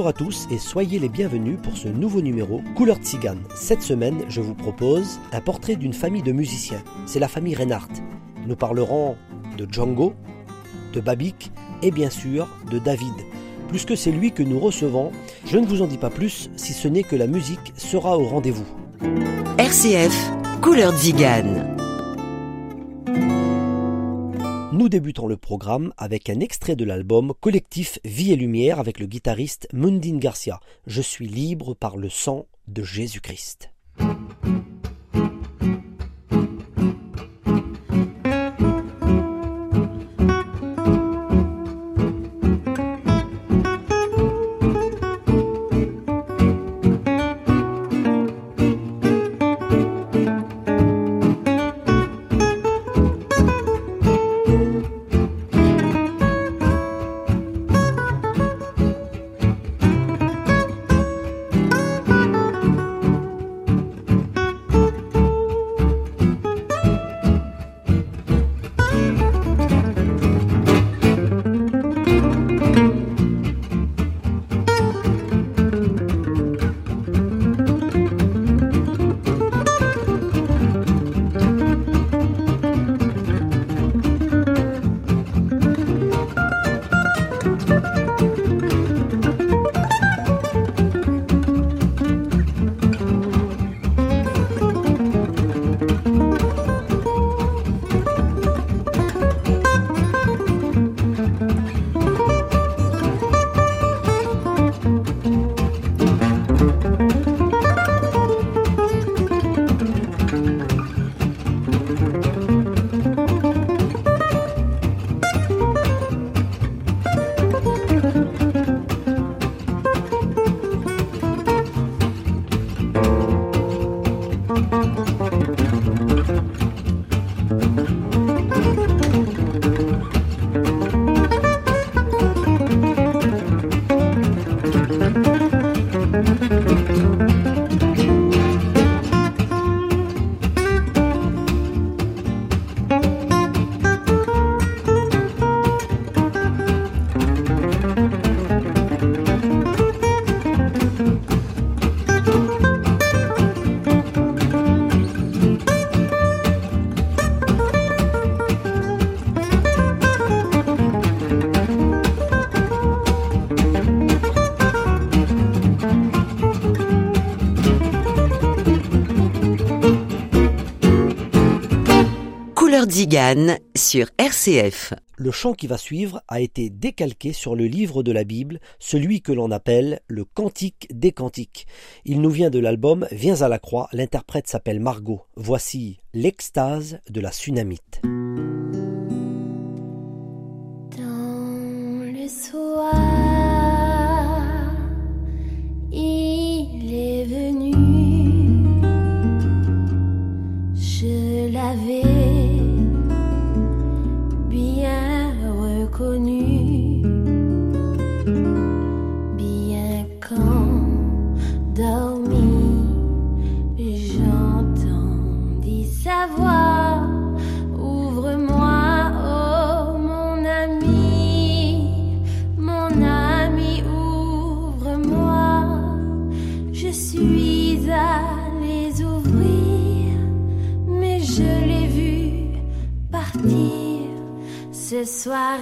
Bonjour à tous et soyez les bienvenus pour ce nouveau numéro Couleur Tzigane. Cette semaine, je vous propose un portrait d'une famille de musiciens. C'est la famille Reinhardt. Nous parlerons de Django, de Babik et bien sûr de David. Puisque c'est lui que nous recevons, je ne vous en dis pas plus si ce n'est que la musique sera au rendez-vous. RCF, Couleur Zigane. Nous débutons le programme avec un extrait de l'album Collectif Vie et Lumière avec le guitariste Mundine Garcia. Je suis libre par le sang de Jésus-Christ. Zigane sur RCF. Le chant qui va suivre a été décalqué sur le livre de la Bible, celui que l'on appelle le Cantique des Cantiques. Il nous vient de l'album Viens à la croix, l'interprète s'appelle Margot. Voici l'extase de la Sunamite. Dans le soir, il est venu. Ce soir,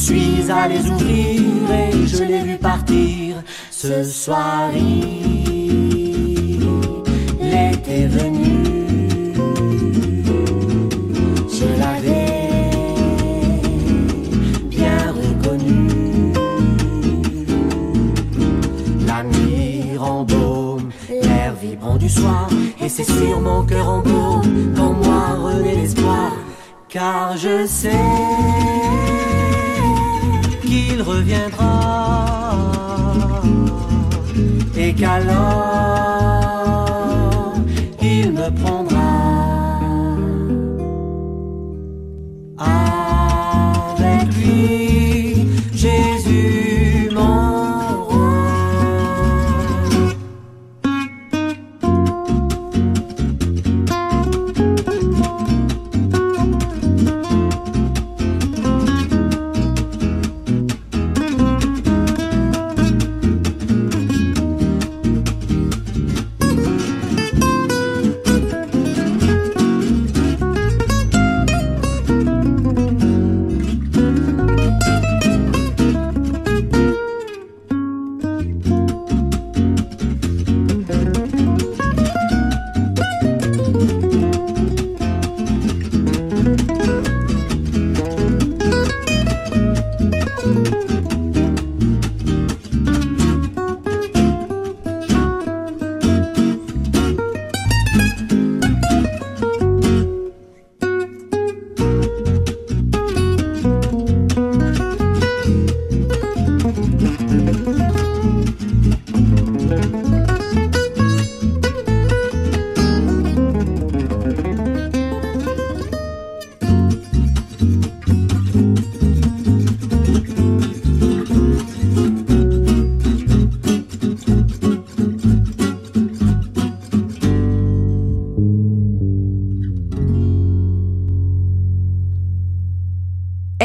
suis allé ouvrir et je l'ai vu partir ce soir. Il était venu. Je l'avais bien reconnu. La mire en baume, l'air vibrant du soir. Et c'est sur mon cœur en baume qu'en moi renaît l'espoir. Car je sais reviendra. Et qu'alors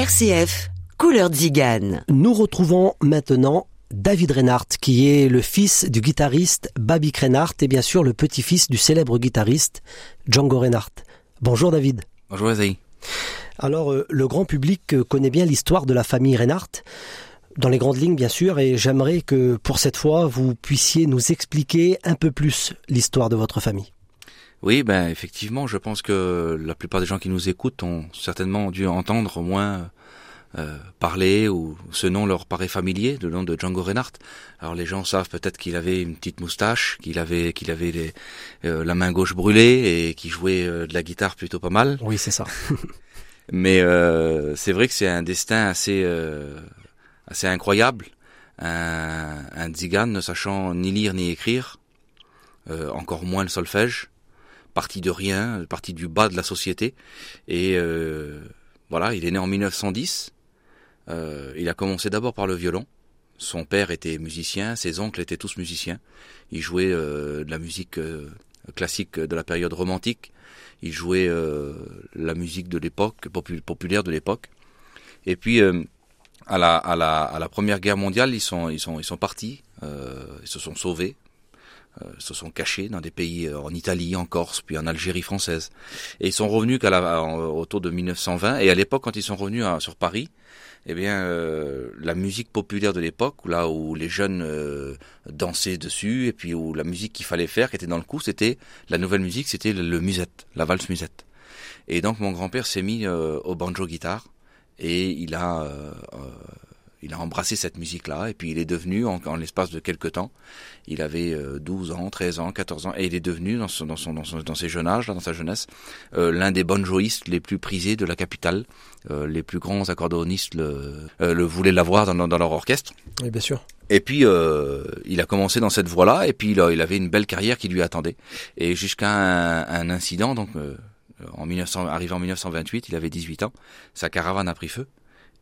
RCF, couleur Zigane. Nous retrouvons maintenant David Reinhardt, qui est le fils du guitariste Babik Reinhardt et bien sûr le petit-fils du célèbre guitariste Django Reinhardt. Bonjour David. Bonjour Azaï. Alors, euh, le grand public euh, connaît bien l'histoire de la famille Reinhardt, dans les grandes lignes bien sûr, et j'aimerais que pour cette fois, vous puissiez nous expliquer un peu plus l'histoire de votre famille. Oui, ben effectivement, je pense que la plupart des gens qui nous écoutent ont certainement dû entendre au moins euh, parler ou ce nom leur paraît familier, le nom de Django Reinhardt. Alors les gens savent peut-être qu'il avait une petite moustache, qu'il avait qu'il avait les, euh, la main gauche brûlée et qu'il jouait euh, de la guitare plutôt pas mal. Oui, c'est ça. Mais euh, c'est vrai que c'est un destin assez euh, assez incroyable. Un, un tzigane ne sachant ni lire ni écrire, euh, encore moins le solfège, parti de rien, parti du bas de la société. Et euh, voilà, il est né en 1910. Euh, il a commencé d'abord par le violon. Son père était musicien, ses oncles étaient tous musiciens. Il jouait euh, de la musique euh, classique de la période romantique. Il jouait euh, la musique de l'époque, popu- populaire de l'époque. Et puis, euh, à, la, à, la, à la Première Guerre mondiale, ils sont, ils sont, ils sont partis, euh, ils se sont sauvés, se sont cachés dans des pays en Italie, en Corse, puis en Algérie française. Et ils sont revenus qu'à la, autour de 1920. Et à l'époque, quand ils sont revenus à- sur Paris, eh bien, euh, la musique populaire de l'époque, là où les jeunes euh, dansaient dessus, et puis où la musique qu'il fallait faire, qui était dans le coup, c'était la nouvelle musique, c'était le, musette, la valse musette. Et donc mon grand-père s'est mis euh, au banjo guitare et il a euh, euh, il a embrassé cette musique-là et puis il est devenu en, en l'espace de quelques temps, il avait euh, 12 ans, 13 ans, 14 ans et il est devenu dans son dans son dans, son, dans ses jeunes âges, là, dans sa jeunesse, euh, l'un des banjoïstes les plus prisés de la capitale. Euh, les plus grands accordéonistes le, euh, le voulaient l'avoir dans, dans, dans leur orchestre. Oui, bien sûr. Et puis euh, il a commencé dans cette voie-là, et puis il, a- il avait une belle carrière qui lui attendait. Et jusqu'à un, un incident, donc euh, en 1900, arrivé en 1928, il avait 18 ans, sa caravane a pris feu,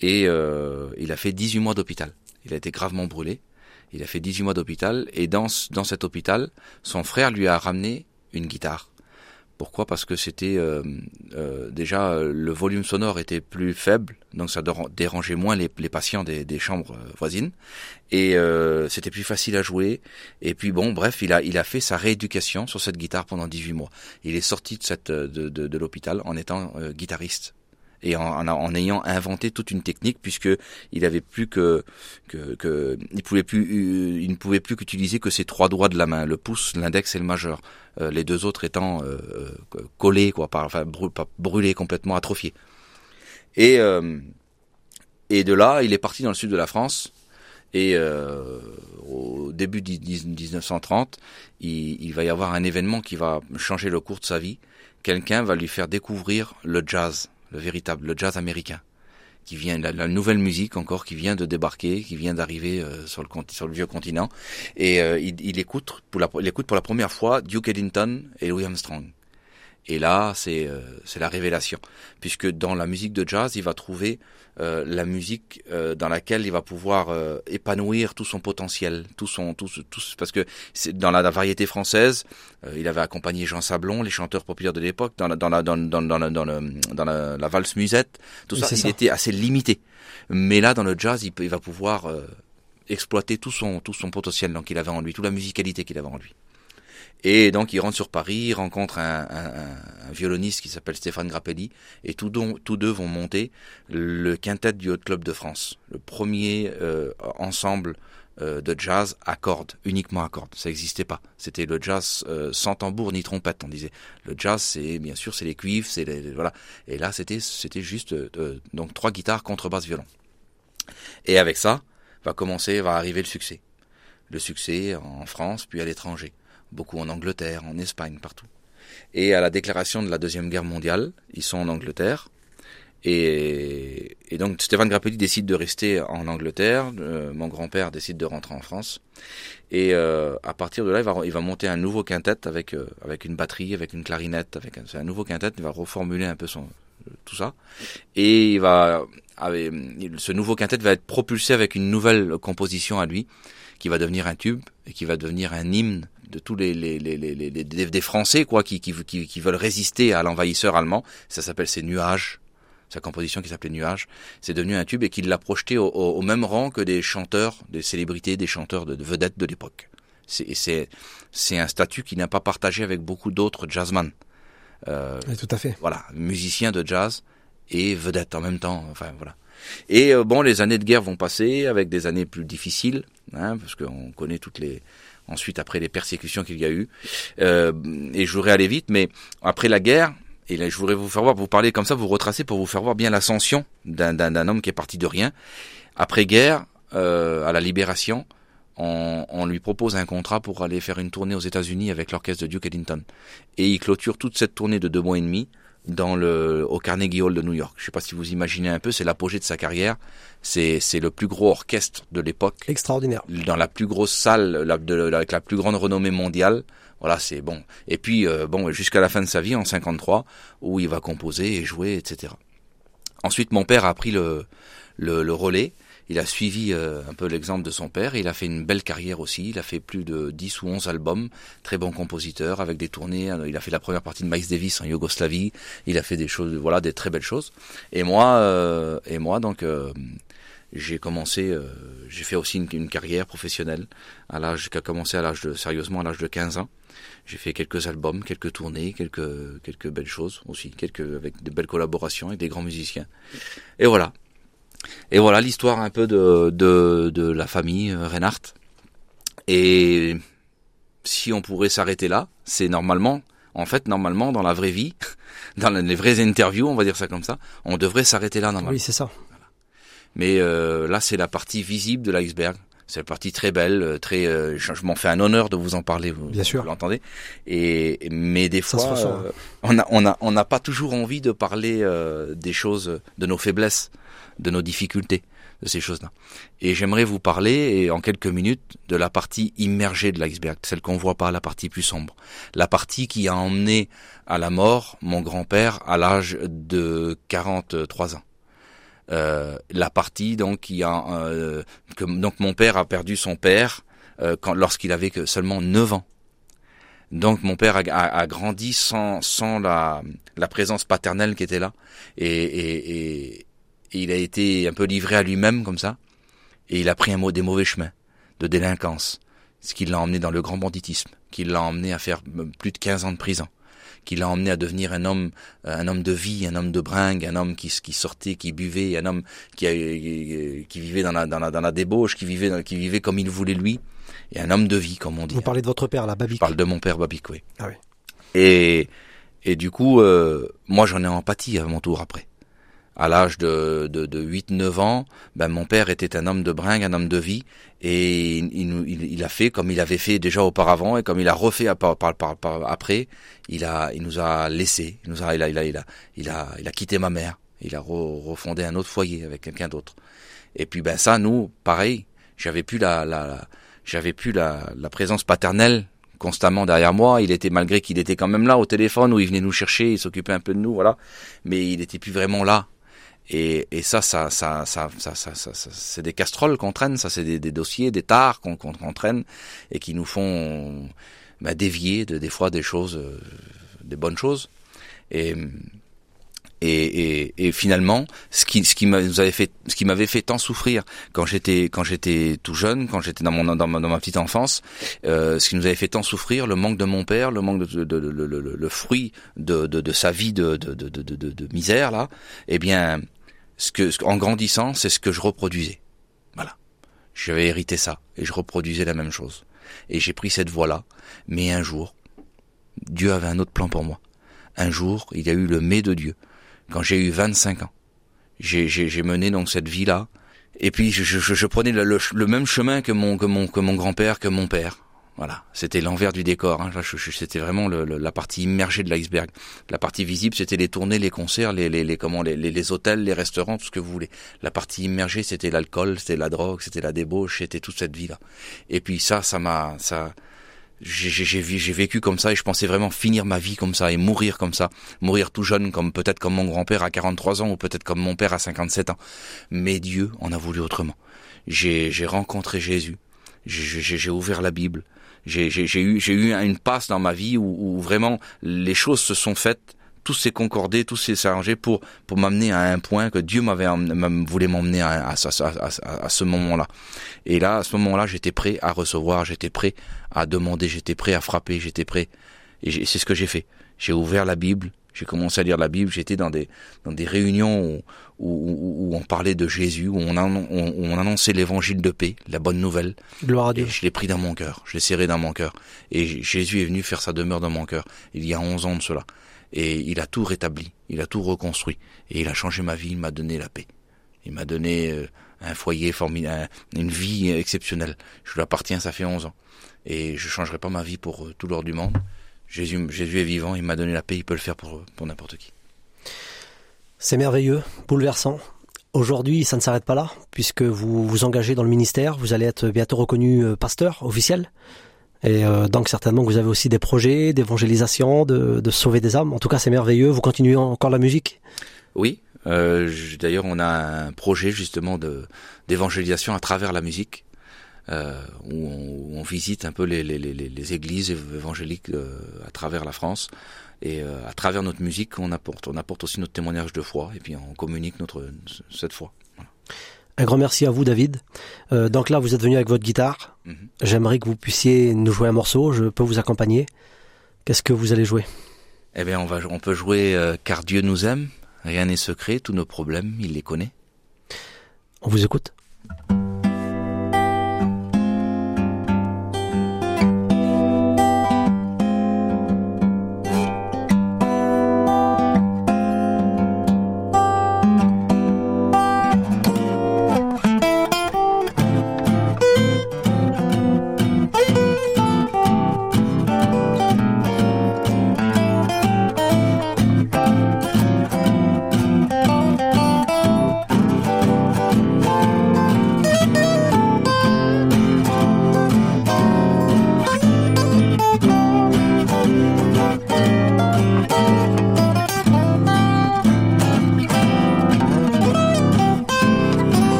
et euh, il a fait 18 mois d'hôpital. Il a été gravement brûlé. Il a fait 18 mois d'hôpital, et dans, dans cet hôpital, son frère lui a ramené une guitare. Pourquoi? Parce que c'était euh, euh, déjà euh, le volume sonore était plus faible, donc ça déran- dérangeait moins les, les patients des, des chambres euh, voisines, et euh, c'était plus facile à jouer. Et puis bon, bref, il a il a fait sa rééducation sur cette guitare pendant 18 mois. Il est sorti de cette de, de, de l'hôpital en étant euh, guitariste et en, ayant inventé toute une technique puisque il avait plus que, que, il pouvait plus il ne pouvait plus qu'utiliser que ses trois doigts de la main le pouce l'index et le majeur euh, les deux autres étant euh, euh, collés quoi par enfin brûlés complètement atrophiés. Et de là il est parti dans le sud de la France et au début de 1930 il, il va y avoir un événement qui va changer le cours de sa vie. Quelqu'un va lui faire découvrir le jazz le véritable, le jazz américain, qui vient, la, nouvelle musique encore, qui vient de débarquer, qui vient d'arriver euh, sur, le, sur le vieux continent, et euh, il, écoute pour la, écoute pour la première fois Duke Ellington et Louis Armstrong. Et là, c'est euh, c'est la révélation, puisque dans la musique de jazz, il va trouver euh, la musique euh, dans laquelle il va pouvoir épanouir tout son potentiel, tout son tout, tout parce que c'est dans la, variété française, il avait accompagné Jean Sablon, les chanteurs populaires de l'époque, dans la dans la dans dans dans, dans, dans la, la, valse musette, tout ça, il était assez limité. Mais là, dans le jazz, il, il va pouvoir exploiter tout son tout son potentiel donc il avait en lui, toute la musicalité qu'il avait en lui. Et donc il rentre sur Paris, il rencontre un, violoniste qui s'appelle Stéphane Grappelli, et tous deux, vont monter le quintet du Haut Club de France, le premier euh, ensemble euh, de jazz à cordes, uniquement à cordes. Ça n'existait pas. C'était le jazz euh, sans tambour ni trompette, on disait. Le jazz, c'est bien sûr, c'est les cuivres, c'est les, voilà. Et là, c'était c'était juste donc trois guitares, contrebasse, violon. Et avec ça, va commencer, va arriver le succès. Le succès en France, puis à l'étranger beaucoup en Angleterre, en Espagne, partout. Et à la déclaration de la Deuxième Guerre mondiale, ils sont en Angleterre. Et, donc Stéphane Grappelli décide de rester en Angleterre, euh, mon grand-père décide de rentrer en France. Et euh, à partir de là, il va, monter un nouveau quintet avec, euh, avec une batterie, avec une clarinette, avec un, nouveau quintet, il va reformuler un peu son, tout ça. Et il va, ce nouveau quintet va être propulsé avec une nouvelle composition à lui, qui va devenir un tube et qui va devenir un hymne de tous les, les, les, les, des Français quoi qui, qui, qui, veulent résister à l'envahisseur allemand. Ça s'appelle ces nuages. Sa composition qui s'appelait Nuages, c'est devenu un tube et qu'il l'a projeté au, au, même rang que des chanteurs, des célébrités, des chanteurs de, vedettes de l'époque. C'est c'est un statut qui n'a pas partagé avec beaucoup d'autres jazzman. Euh, tout à fait. Voilà, musicien de jazz et vedette en même temps. Enfin voilà. Et euh, bon, les années de guerre vont passer avec des années plus difficiles, hein, parce qu'on connaît toutes les ensuite après les persécutions qu'il y a eu. Euh, et je voudrais aller vite, mais après la guerre, et là je voudrais vous faire voir, vous parler comme ça, vous retracer pour vous faire voir bien l'ascension d'un homme qui est parti de rien. Après guerre, euh, à la libération, on, on, lui propose un contrat pour aller faire une tournée aux États-Unis avec l'orchestre de Duke Ellington. Et il clôture toute cette tournée de deux mois et demi dans le au Carnegie Hall de New York. Je sais pas si vous imaginez un peu, c'est l'apogée de sa carrière. C'est c'est le plus gros orchestre de l'époque. Extraordinaire. Dans la plus grosse salle, la, de, avec la plus grande renommée mondiale. Voilà, c'est bon. Et puis euh, bon, jusqu'à la fin de sa vie en 53, où il va composer et jouer, etc. Ensuite, mon père a pris le le, le relais il a suivi euh, un peu l'exemple de son père. Il a fait une belle carrière aussi. Il a fait plus de 10 ou 11 albums. Très bon compositeur avec des tournées. Il a fait la première partie de Miles Davis en Yougoslavie. Il a fait des choses, voilà, des très belles choses. Et moi, euh, et moi donc, euh, j'ai commencé, j'ai fait aussi une, carrière professionnelle à l'âge qui a commencé à l'âge de sérieusement à l'âge de 15 ans. J'ai fait quelques albums, quelques tournées, quelques quelques belles choses aussi, quelques avec de belles collaborations avec des grands musiciens. Et voilà, et voilà l'histoire un peu de, de, de la famille euh, Reinhardt. Et si on pourrait s'arrêter là, c'est normalement, en fait, normalement, dans la vraie vie, dans les vraies interviews, on va dire ça comme ça, on devrait s'arrêter là normalement. Oui, c'est ça. Mais euh, là, c'est la partie visible de l'iceberg. C'est la partie très belle, euh, très. Euh, je, m'en fais un honneur de vous en parler. Vous, Bien sûr. Vous l'entendez. Et mais des fois, euh, on a on a on n'a pas toujours envie de parler des choses, de nos faiblesses de nos difficultés, de ces choses-là. Et j'aimerais vous parler, et en quelques minutes, de la partie immergée de l'iceberg, celle qu'on voit pas, la partie plus sombre, la partie qui a emmené à la mort mon grand-père à l'âge de 43 ans. Euh, la partie donc qui a euh, que donc mon père a perdu son père euh, quand lorsqu'il avait que seulement 9 ans. Donc mon père a, a, grandi sans, sans la, la présence paternelle qui était là et, et, et, il a été un peu livré à lui-même comme ça, et il a pris un mot des mauvais chemins, de délinquance, ce qui l'a emmené dans le grand banditisme, qui l'a emmené à faire plus de 15 ans de prison, qui l'a emmené à devenir un homme, un homme de vie, un homme de bringue, un homme qui, qui sortait, qui buvait, un homme qui, qui vivait dans la, dans la, dans la débauche, qui vivait, qui vivait comme il voulait lui, et un homme de vie, comme on dit. Vous parlez de votre père, là, Babic. Je parle de mon père Babic, oui. Ah oui. Et, et du coup, euh, moi j'en ai empathie à mon tour après. À l'âge de, de, de 8-9 ans, ben, mon père était un homme de bringue, un homme de vie, et il, il, il, a fait comme il avait fait déjà auparavant, et comme il a refait par, par, par, après, il, a, il nous a laissé, il, nous a, il, a, il, a, il, a, il, a, il a quitté ma mère, il a refondé un autre foyer avec quelqu'un d'autre. Et puis ben ça, nous, pareil, j'avais plus la, la, la j'avais plus la, la présence paternelle constamment derrière moi. Il était malgré qu'il était quand même là au téléphone où il venait nous chercher, il s'occupait un peu de nous, voilà. Mais il était plus vraiment là. Et, et ça, ça, ça, ça, ça, ça, ça, c'est des casseroles qu'on traîne, ça, c'est des, dossiers, des tares qu'on qu'on traîne et qui nous font bah, dévier de, des fois des choses, euh, des bonnes choses. Et et, et, finalement, ce qui, ce qui m'avait fait, ce qui m'avait fait tant souffrir quand j'étais, quand j'étais tout jeune, quand j'étais dans mon, dans ma, petite enfance, euh, ce qui nous avait fait tant souffrir, le manque de mon père, le manque de, de, de, de le, fruit de, de, sa vie de, de, misère là, eh bien, ce que, en grandissant, c'est ce que je reproduisais. Voilà, j'avais hérité ça et je reproduisais la même chose. Et j'ai pris cette voie là, mais un jour, Dieu avait un autre plan pour moi. Un jour, il y a eu le mais de Dieu quand j'ai eu 25 ans. J'ai mené donc cette vie-là. Et puis je, je, je prenais le, le, même chemin que mon, que mon, que mon grand-père, que mon père. Voilà, c'était l'envers du décor. Hein. C'était vraiment le, la partie immergée de l'iceberg. La partie visible, c'était les tournées, les concerts, les, les, les comment, les, les, hôtels, les restaurants, tout ce que vous voulez. La partie immergée, c'était l'alcool, c'était la drogue, c'était la débauche, c'était toute cette vie-là. Et puis ça, ça m'a, ça, j'ai vécu comme ça et je pensais vraiment finir ma vie comme ça et mourir comme ça, mourir tout jeune comme peut-être comme mon grand-père à 43 ans ou peut-être comme mon père à 57 ans. Mais Dieu en a voulu autrement. J'ai rencontré Jésus, j'ai ouvert la Bible, j'ai eu, une passe dans ma vie où, vraiment les choses se sont faites tout s'est concordé, tout s'est arrangé pour m'amener à un point que Dieu m'avait voulait m'emmener à, ce moment-là. Et là, à ce moment-là, j'étais prêt à recevoir, j'étais prêt à demander, j'étais prêt à frapper, j'étais prêt. Et c'est ce que j'ai fait. J'ai ouvert la Bible, j'ai commencé à lire la Bible, j'étais dans des dans des réunions où, où, où, on parlait de Jésus, où on, on, on annonçait l'évangile de paix, la bonne nouvelle. Gloire à Dieu. Et je l'ai pris dans mon cœur, je l'ai serré dans mon cœur. Et Jésus est venu faire sa demeure dans mon cœur, il y a 11 ans de cela. Et il a tout rétabli, il a tout reconstruit. Et il a changé ma vie, il m'a donné la paix. Il m'a donné euh, un foyer formidable, une vie exceptionnelle. Je lui appartiens, ça fait 11 ans. Et je changerai pas ma vie pour euh, tout l'or du monde. Jésus, Jésus est vivant, il m'a donné la paix, il peut le faire pour, pour n'importe qui. C'est merveilleux, bouleversant. Aujourd'hui, ça ne s'arrête pas là, puisque vous vous engagez dans le ministère, vous allez être bientôt reconnu euh, pasteur officiel. Et euh, donc certainement que vous avez aussi des projets d'évangélisation, de, sauver des âmes. En tout cas, c'est merveilleux. Vous continuez encore la musique? Oui. Euh, D'ailleurs, on a un projet justement d'évangélisation à travers la musique, où, on, visite un peu les, églises évangéliques à travers la France. Et euh, à travers notre musique, on apporte, on apporte aussi notre témoignage de foi, et puis on communique notre cette foi. Voilà. Un grand merci à vous, David. Euh, donc là, vous êtes venu avec votre guitare. Mm -hmm. J'aimerais que vous puissiez nous jouer un morceau. Je peux vous accompagner. Qu'est-ce que vous allez jouer? Eh bien, on, va, on peut jouer euh, Car Dieu nous aime. Rien n'est secret. Tous nos problèmes, il les connaît. On vous écoute.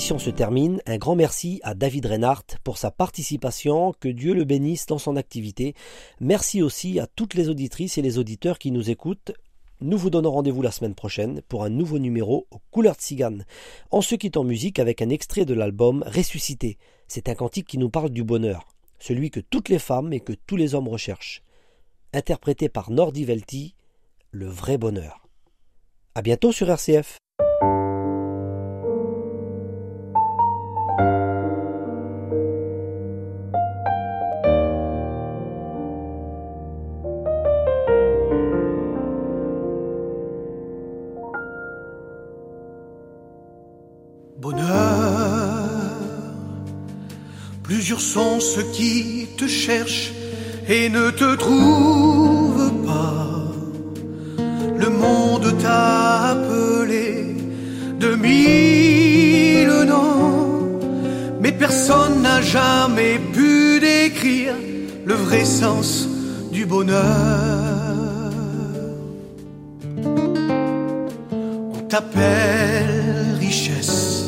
Émission se termine. Un grand merci à David Reinhardt pour sa participation. Que Dieu le bénisse dans son activité. Merci aussi à toutes les auditrices et les auditeurs qui nous écoutent. Nous vous donnons rendez-vous la semaine prochaine pour un nouveau numéro aux couleurs de cigane. On se quitte en musique avec un extrait de l'album Ressuscité. C'est un cantique qui nous parle du bonheur, celui que toutes les femmes et que tous les hommes recherchent. Interprété par Nordi Velti, le vrai bonheur. À bientôt sur RCF. Sont ceux qui te cherchent et ne te trouvent pas. Le monde t'a appelé de mille noms, mais personne n'a jamais pu décrire le vrai sens du bonheur. On t'appelle richesse,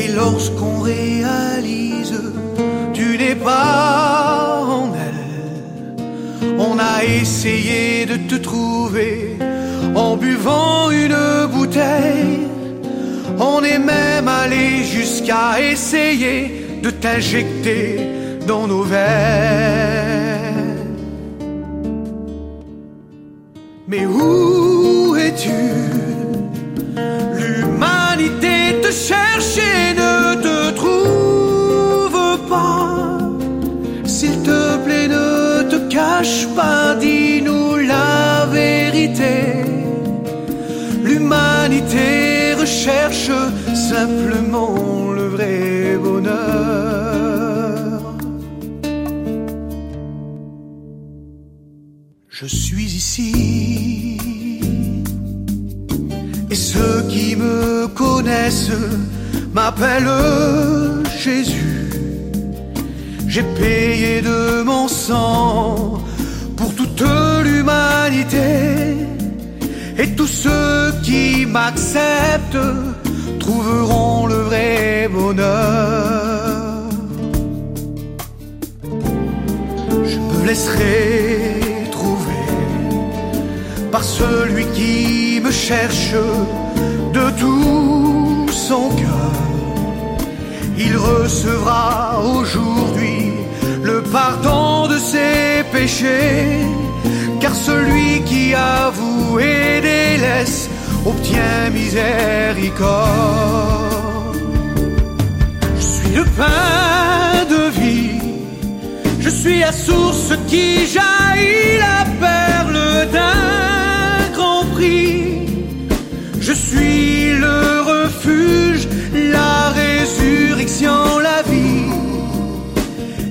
et lorsqu'on réalise pas en elle, on a essayé de te trouver en buvant une bouteille. On est même allé jusqu'à essayer de t'injecter dans nos veines. Mais où L'humanité recherche simplement le vrai bonheur. Je suis ici. Et ceux qui me connaissent m'appellent Jésus. J'ai payé de mon sang pour toute l'humanité. Et tous ceux qui m'acceptent trouveront le vrai bonheur. Je me laisserai trouver par celui qui me cherche de tout son cœur. Il recevra aujourd'hui le pardon de ses péchés, car celui qui et délaisse obtient miséricorde. Je suis le pain de vie, je suis la source qui jaillit la perle d'un grand prix. Je suis le refuge, la résurrection, la vie.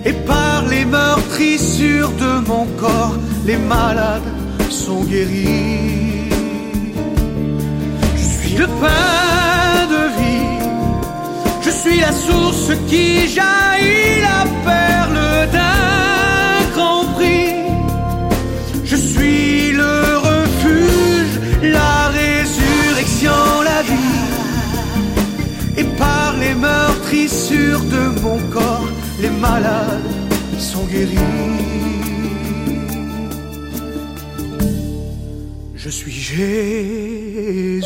Et par les meurtrissures de mon corps, les malades sont guéris. Le pain de vie, je suis la source qui jaillit la perle d'un grand prix. Je suis le refuge, la résurrection, la vie. Et par les meurtrissures de mon corps, les malades sont guéris. Je suis Jésus.